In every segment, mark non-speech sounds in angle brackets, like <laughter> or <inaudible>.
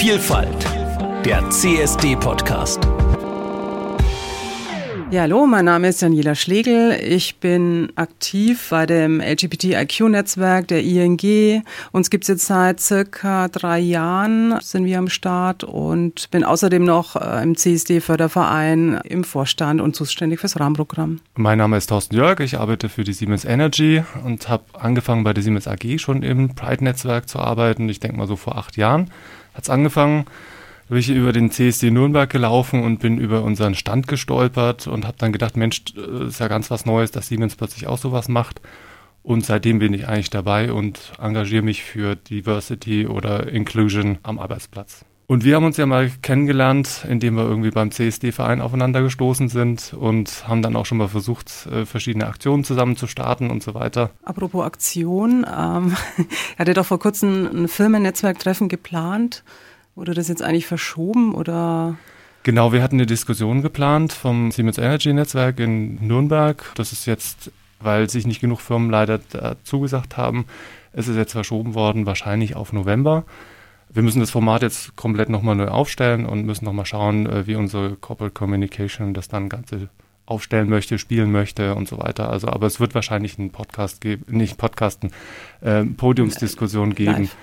Vielfalt, der CSD-Podcast. Ja, hallo, mein Name ist Daniela Schlegel. Ich bin aktiv bei dem LGBTIQ-Netzwerk der ING. Uns gibt's jetzt seit circa drei Jahren, sind wir am Start und bin außerdem noch äh, im CSD-Förderverein im Vorstand und zuständig fürs Rahmenprogramm. Mein Name ist Thorsten Jörg, ich arbeite für die Siemens Energy und habe angefangen bei der Siemens AG schon im Pride-Netzwerk zu arbeiten. Ich denke mal so vor acht Jahren hat's angefangen bin ich über den CSD Nürnberg gelaufen und bin über unseren Stand gestolpert und habe dann gedacht, Mensch, äh, ist ja ganz was Neues, dass Siemens plötzlich auch sowas macht. Und seitdem bin ich eigentlich dabei und engagiere mich für Diversity oder Inclusion am Arbeitsplatz. Und wir haben uns ja mal kennengelernt, indem wir irgendwie beim CSD-Verein aufeinander gestoßen sind und haben dann auch schon mal versucht, äh, verschiedene Aktionen zusammen zu starten und so weiter. Apropos Aktion, ähm, <laughs> er hatte doch vor kurzem ein Firmennetzwerktreffen geplant. Wurde das jetzt eigentlich verschoben oder? Genau, wir hatten eine Diskussion geplant vom Siemens Energy Netzwerk in Nürnberg. Das ist jetzt, weil sich nicht genug Firmen leider zugesagt haben, es ist jetzt verschoben worden, wahrscheinlich auf November. Wir müssen das Format jetzt komplett nochmal neu aufstellen und müssen nochmal schauen, äh, wie unsere Corporate Communication das dann Ganze aufstellen möchte, spielen möchte und so weiter. Also, aber es wird wahrscheinlich einen Podcast geben, nicht Podcasten, äh, Podiumsdiskussion geben. Live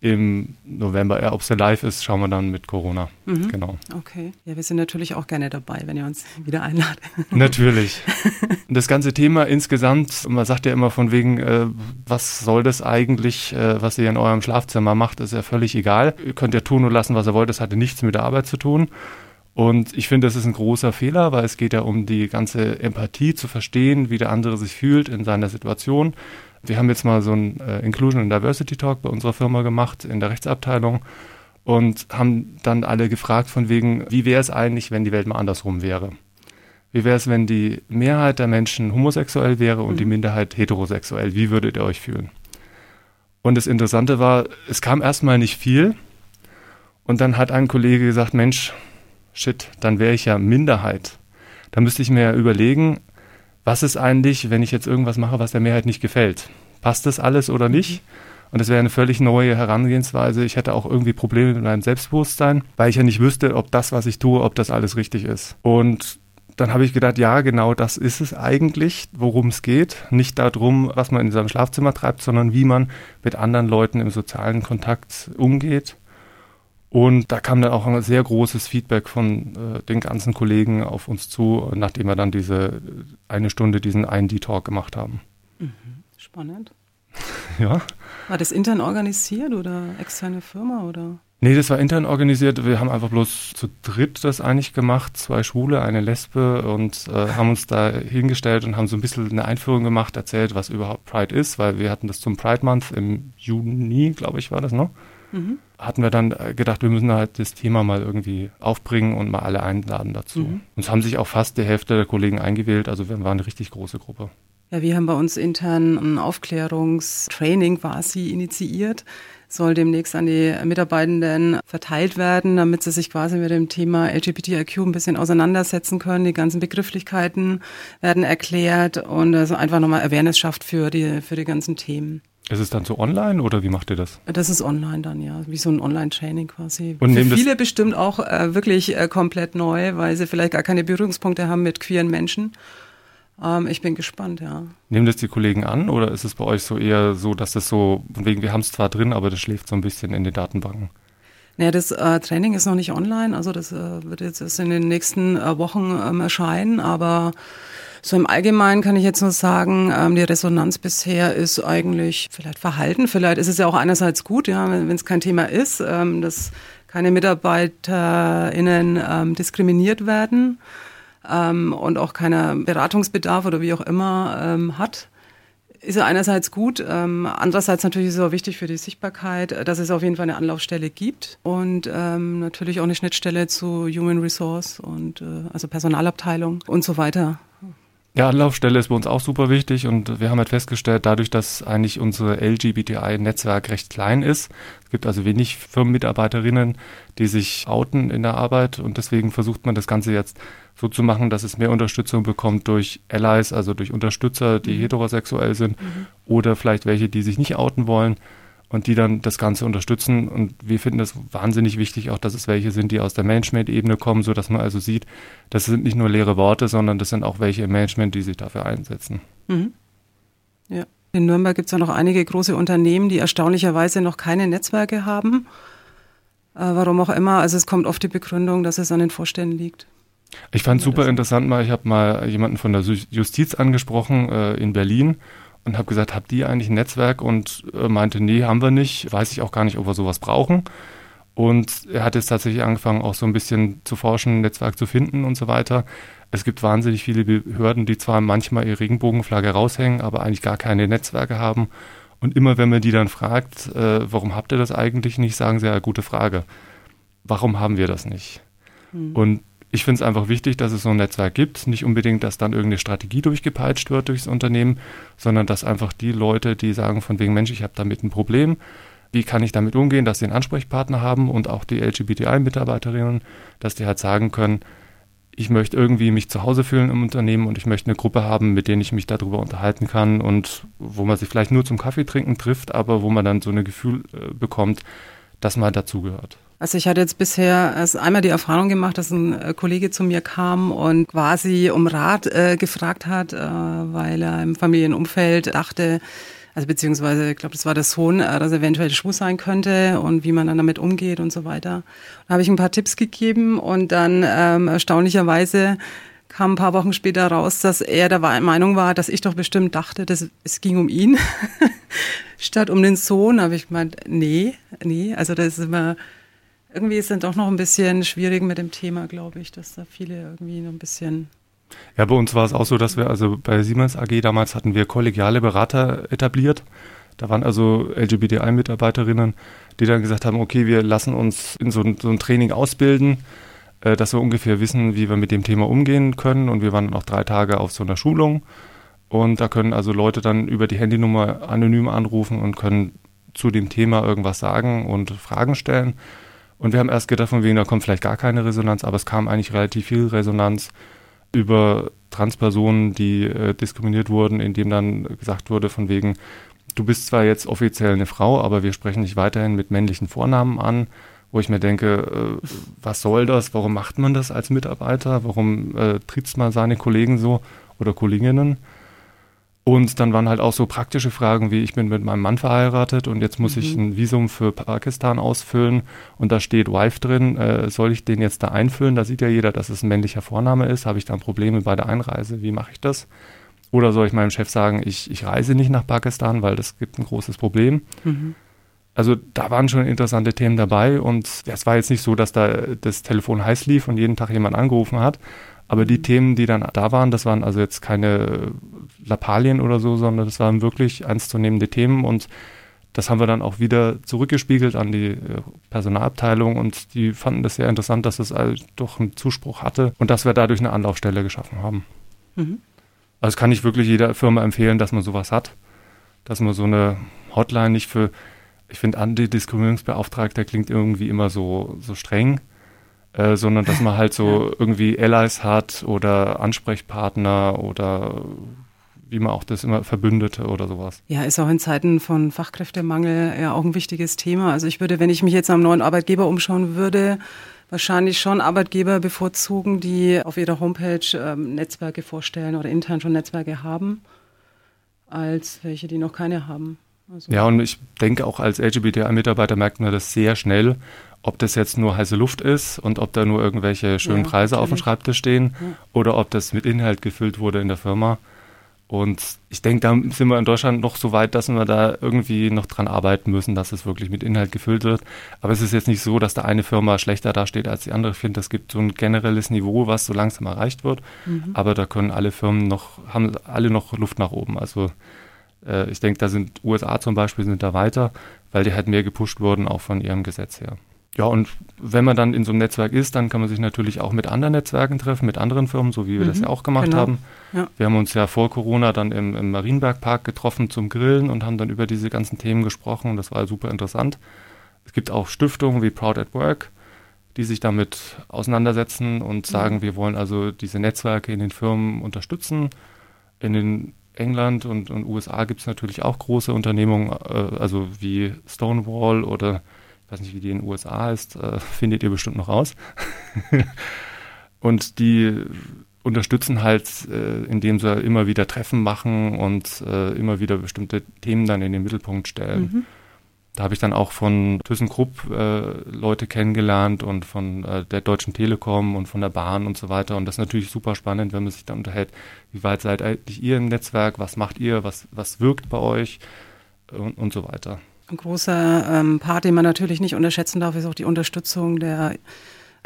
im November. Ob es live ist, schauen wir dann mit Corona. Mhm. Genau. Okay. Ja, wir sind natürlich auch gerne dabei, wenn ihr uns wieder einladet. <laughs> Natürlich. Das ganze Thema insgesamt, man sagt ja immer von wegen, äh, was soll das eigentlich, äh, was ihr in eurem Schlafzimmer macht, ist ja völlig egal. Ihr könnt ja tun und lassen, was ihr wollt. Das hatte nichts mit der Arbeit zu tun. Und ich finde, das ist ein großer Fehler, weil es geht ja um die ganze Empathie zu verstehen, wie der andere sich fühlt in seiner Situation. Wir haben jetzt mal so einen äh, Inclusion and Diversity Talk bei unserer Firma gemacht in der Rechtsabteilung und haben dann alle gefragt von wegen, wie wäre es eigentlich, wenn die Welt mal andersrum wäre? Wie wäre es, wenn die Mehrheit der Menschen homosexuell wäre und mhm. die Minderheit heterosexuell? Wie würdet ihr euch fühlen? Und das Interessante war, es kam erstmal nicht viel. Und dann hat ein Kollege gesagt, Mensch, shit, dann wäre ich ja Minderheit. Da müsste ich mir ja überlegen, was ist eigentlich, wenn ich jetzt irgendwas mache, was der Mehrheit nicht gefällt? Passt das alles oder nicht? Und das wäre eine völlig neue Herangehensweise. Ich hätte auch irgendwie Probleme mit meinem Selbstbewusstsein, weil ich ja nicht wüsste, ob das, was ich tue, ob das alles richtig ist. Und dann habe ich gedacht, ja, genau das ist es eigentlich, worum es geht. Nicht darum, was man in seinem Schlafzimmer treibt, sondern wie man mit anderen Leuten im sozialen Kontakt umgeht und da kam dann auch ein sehr großes Feedback von äh, den ganzen Kollegen auf uns zu, nachdem wir dann diese eine Stunde diesen ID-Talk gemacht haben. Mhm. Spannend. <laughs> ja. War das intern organisiert oder externe Firma oder? Nee, das war intern organisiert. Wir haben einfach bloß zu dritt das eigentlich gemacht. Zwei Schwule, eine Lesbe und äh, haben uns da hingestellt und haben so ein bisschen eine Einführung gemacht, erzählt, was überhaupt Pride ist, weil wir hatten das zum Pride Month im Juni, glaube ich, war das, ne? Mhm hatten wir dann äh, gedacht, wir müssen halt das Thema mal irgendwie aufbringen und mal alle einladen dazu. Mhm. Und es haben sich auch fast die Hälfte der Kollegen eingewählt, also wir waren eine richtig große Gruppe. Ja, wir haben bei uns intern ein Aufklärungstraining quasi initiiert soll demnächst an die Mitarbeitenden verteilt werden, damit sie sich quasi mit dem Thema LGBTIQ ein bisschen auseinandersetzen können. Die ganzen Begrifflichkeiten werden erklärt und also einfach nochmal Awareness schafft für die, für die ganzen Themen. Ist es dann so online oder wie macht ihr das? Das ist online dann, ja. Wie so ein Online-Training quasi. Und Für viele bestimmt auch äh, wirklich äh, komplett neu, weil sie vielleicht gar keine Berührungspunkte haben mit queeren Menschen. Ähm, ich bin gespannt, ja. Nehmen das die Kollegen an oder ist es bei euch so eher so, dass das so, wegen wir haben es zwar drin, aber das schläft so ein bisschen in den Datenbanken? Naja, das äh, Training ist noch nicht online, also das äh, wird jetzt erst in den nächsten äh, Wochen ähm, erscheinen, aber so im Allgemeinen kann ich jetzt nur sagen, ähm, die Resonanz bisher ist eigentlich vielleicht verhalten. Vielleicht ist es ja auch einerseits gut, ja, wenn es kein Thema ist, ähm, dass keine MitarbeiterInnen ähm, diskriminiert werden und auch keiner Beratungsbedarf oder wie auch immer hat ist ja einerseits gut, ähm, andererseits natürlich ist es auch wichtig für die Sichtbarkeit, dass es auf jeden Fall eine Anlaufstelle gibt und ähm, natürlich auch eine Schnittstelle zu Human Resource und äh, also Personalabteilung und so weiter. Ja, Anlaufstelle ist bei uns auch super wichtig und wir haben halt festgestellt, dadurch, dass eigentlich unsere LGBTI-Netzwerk recht klein ist, es gibt also wenig Firmenmitarbeiterinnen, die sich outen in der Arbeit und deswegen versucht man das Ganze jetzt so zu machen, dass es mehr Unterstützung bekommt durch Allies, also durch Unterstützer, die mhm. heterosexuell sind mhm. oder vielleicht welche, die sich nicht outen wollen und die dann das Ganze unterstützen. Und wir finden das wahnsinnig wichtig, auch dass es welche sind, die aus der Management-Ebene kommen, sodass man also sieht, das sind nicht nur leere Worte, sondern das sind auch welche im Management, die sich dafür einsetzen. Mhm. Ja. In Nürnberg gibt es ja noch einige große Unternehmen, die erstaunlicherweise noch keine Netzwerke haben. Äh, warum auch immer. Also es kommt oft die Begründung, dass es an den Vorständen liegt. Ich fand es super interessant mal, ich habe mal jemanden von der Justiz angesprochen äh, in Berlin und habe gesagt, habt ihr eigentlich ein Netzwerk? Und äh, meinte, nee, haben wir nicht. Weiß ich auch gar nicht, ob wir sowas brauchen. Und er hat jetzt tatsächlich angefangen, auch so ein bisschen zu forschen, ein Netzwerk zu finden und so weiter. Es gibt wahnsinnig viele Behörden, die zwar manchmal ihre Regenbogenflagge raushängen, aber eigentlich gar keine Netzwerke haben. Und immer wenn man die dann fragt, äh, warum habt ihr das eigentlich nicht, sagen sie ja, gute Frage. Warum haben wir das nicht? Mhm. Und ich finde es einfach wichtig, dass es so ein Netzwerk gibt. Nicht unbedingt, dass dann irgendeine Strategie durchgepeitscht wird durchs Unternehmen, sondern dass einfach die Leute, die sagen von wegen Mensch, ich habe damit ein Problem, wie kann ich damit umgehen, dass sie einen Ansprechpartner haben und auch die LGBTI-Mitarbeiterinnen, dass die halt sagen können, ich möchte irgendwie mich zu Hause fühlen im Unternehmen und ich möchte eine Gruppe haben, mit denen ich mich darüber unterhalten kann und wo man sich vielleicht nur zum Kaffee trinken trifft, aber wo man dann so ein Gefühl äh, bekommt, dass man dazugehört. Also ich hatte jetzt bisher erst einmal die Erfahrung gemacht, dass ein äh, Kollege zu mir kam und quasi um Rat äh, gefragt hat, äh, weil er im Familienumfeld dachte, also beziehungsweise, ich glaube, das war der Sohn, äh, dass er eventuell schwul sein könnte und wie man dann damit umgeht und so weiter. Da habe ich ein paar Tipps gegeben und dann ähm, erstaunlicherweise kam ein paar Wochen später raus, dass er der Meinung war, dass ich doch bestimmt dachte, dass es ging um ihn <laughs> statt um den Sohn. Aber ich gemeint, nee, nee, also das ist immer irgendwie ist es dann doch noch ein bisschen schwierig mit dem Thema, glaube ich, dass da viele irgendwie noch ein bisschen. Ja, bei uns war es auch so, dass wir, also bei Siemens AG damals hatten wir kollegiale Berater etabliert. Da waren also LGBTI-Mitarbeiterinnen, die dann gesagt haben, okay, wir lassen uns in so ein, so ein Training ausbilden, äh, dass wir ungefähr wissen, wie wir mit dem Thema umgehen können. Und wir waren dann auch drei Tage auf so einer Schulung. Und da können also Leute dann über die Handynummer anonym anrufen und können zu dem Thema irgendwas sagen und Fragen stellen. Und wir haben erst gedacht, von wegen, da kommt vielleicht gar keine Resonanz, aber es kam eigentlich relativ viel Resonanz über Transpersonen, die äh, diskriminiert wurden, indem dann gesagt wurde, von wegen, du bist zwar jetzt offiziell eine Frau, aber wir sprechen dich weiterhin mit männlichen Vornamen an, wo ich mir denke, äh, was soll das? Warum macht man das als Mitarbeiter? Warum äh, tritt man seine Kollegen so oder Kolleginnen? Und dann waren halt auch so praktische Fragen wie, ich bin mit meinem Mann verheiratet und jetzt muss mhm. ich ein Visum für Pakistan ausfüllen und da steht Wife drin, äh, soll ich den jetzt da einfüllen? Da sieht ja jeder, dass es ein männlicher Vorname ist. Habe ich dann Probleme bei der Einreise? Wie mache ich das? Oder soll ich meinem Chef sagen, ich, ich reise nicht nach Pakistan, weil das gibt ein großes Problem? Mhm. Also da waren schon interessante Themen dabei und es war jetzt nicht so, dass da das Telefon heiß lief und jeden Tag jemand angerufen hat, aber die Themen, die dann da waren, das waren also jetzt keine Lappalien oder so, sondern das waren wirklich ernstzunehmende Themen und das haben wir dann auch wieder zurückgespiegelt an die äh, Personalabteilung und die fanden das sehr interessant, dass es also doch einen Zuspruch hatte und dass wir dadurch eine Anlaufstelle geschaffen haben. Mhm. Also kann ich wirklich jeder Firma empfehlen, dass man sowas hat, dass man so eine Hotline nicht für, ich finde Antidiskriminierungsbeauftragter klingt irgendwie immer so, so streng, äh, sondern dass man halt so <laughs> irgendwie Allies hat oder Ansprechpartner oder wie man auch das immer Verbündete oder sowas. Ja, ist auch in Zeiten von Fachkräftemangel ja auch ein wichtiges Thema. Also ich würde, wenn ich mich jetzt am neuen Arbeitgeber umschauen würde, wahrscheinlich schon Arbeitgeber bevorzugen, die auf ihrer Homepage ähm, Netzwerke vorstellen oder intern schon Netzwerke haben, als welche, die noch keine haben. Also ja, und ich denke auch als LGBTI-Mitarbeiter merkt man das sehr schnell, ob das jetzt nur heiße Luft ist und ob da nur irgendwelche schönen ja, Preise natürlich. auf dem Schreibtisch stehen ja. oder ob das mit Inhalt gefüllt wurde in der Firma. Und ich denke, da sind wir in Deutschland noch so weit, dass wir da irgendwie noch dran arbeiten müssen, dass es wirklich mit Inhalt gefüllt wird. Aber es ist jetzt nicht so, dass da eine Firma schlechter dasteht als die andere. Ich finde, es gibt so ein generelles Niveau, was so langsam erreicht wird. Mhm. Aber da können alle Firmen noch, haben alle noch Luft nach oben. Also äh, ich denke, da sind USA zum Beispiel sind da weiter, weil die halt mehr gepusht wurden, auch von ihrem Gesetz her. Ja, und wenn man dann in so einem Netzwerk ist, dann kann man sich natürlich auch mit anderen Netzwerken treffen, mit anderen Firmen, so wie wir mhm, das ja auch gemacht genau. haben. Ja. Wir haben uns ja vor Corona dann im, im Marienbergpark getroffen zum Grillen und haben dann über diese ganzen Themen gesprochen. Das war super interessant. Es gibt auch Stiftungen wie Proud at Work, die sich damit auseinandersetzen und mhm. sagen, mhm. wir wollen also diese Netzwerke in den Firmen unterstützen. In den England und, und USA gibt es natürlich auch große Unternehmungen, äh, also wie Stonewall oder ich weiß nicht, wie die in den USA ist, äh, <laughs> findet ihr bestimmt noch raus. <laughs> und die unterstützen halt, äh, indem sie immer wieder Treffen machen und äh, immer wieder bestimmte Themen dann in den Mittelpunkt stellen. Mhm. Da habe ich dann auch von ThyssenKrupp äh, Leute kennengelernt und von äh, der Deutschen Telekom und von der Bahn und so weiter. Und das ist natürlich super spannend, wenn man sich dann unterhält, wie weit seid eigentlich ihr im Netzwerk, was macht ihr, was, was wirkt bei euch und, und so weiter. Ein großer ähm, Part, den man natürlich nicht unterschätzen darf, ist auch die Unterstützung der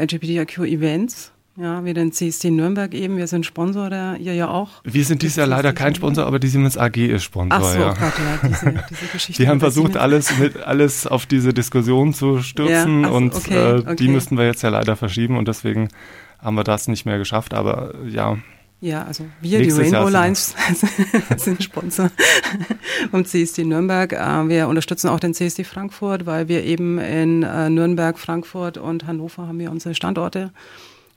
LGBTIQ-Events. Ja, wie den CSD Nürnberg eben. Wir sind Sponsor, der ihr ja auch. Wir sind dieses Jahr leider kein Sponsor, aber die Siemens AG ist Sponsor. Ach so, ja. Gott, ja, diese, diese <laughs> Geschichte. Die haben versucht, alles, mit, alles auf diese Diskussion zu stürzen ja, und okay, äh, okay. die müssten wir jetzt ja leider verschieben und deswegen haben wir das nicht mehr geschafft, aber ja. Ja, also wir, die Rainbow Lines, <laughs> sind Sponsor <laughs> vom CSD Nürnberg. Äh, wir unterstützen auch den CSD Frankfurt, weil wir eben in äh, Nürnberg, Frankfurt und Hannover haben wir unsere Standorte.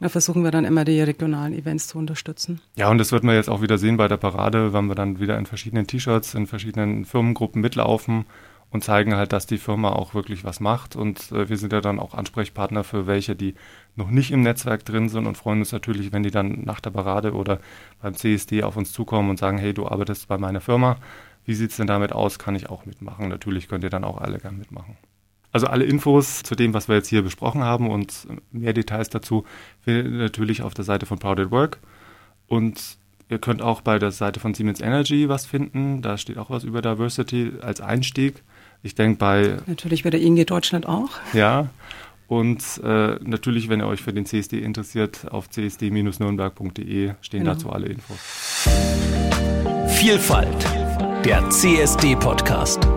Da versuchen wir dann immer die regionalen Events zu unterstützen. Ja, und das wird man jetzt auch wieder sehen bei der Parade, wenn wir dann wieder in verschiedenen T-Shirts, in verschiedenen Firmengruppen mitlaufen und zeigen halt, dass die Firma auch wirklich was macht. Und äh, wir sind ja dann auch Ansprechpartner für welche, die noch nicht im Netzwerk drin sind und freuen uns natürlich, wenn die dann nach der Parade oder beim CSD auf uns zukommen und sagen, hey, du arbeitest bei meiner Firma. Wie sieht es denn damit aus? Kann ich auch mitmachen? Natürlich könnt ihr dann auch alle gern mitmachen. Also alle Infos zu dem, was wir jetzt hier besprochen haben und mehr Details dazu findet ihr natürlich auf der Seite von Proud at Work. Und ihr könnt auch bei der Seite von Siemens Energy was finden. Da steht auch was über Diversity als Einstieg. Ich denke bei... Natürlich bei der ING Deutschland auch. Ja. Und äh, natürlich, wenn ihr euch für den CSD interessiert, auf csd-nürnberg.de stehen genau. dazu alle Infos. Vielfalt, der CSD-Podcast.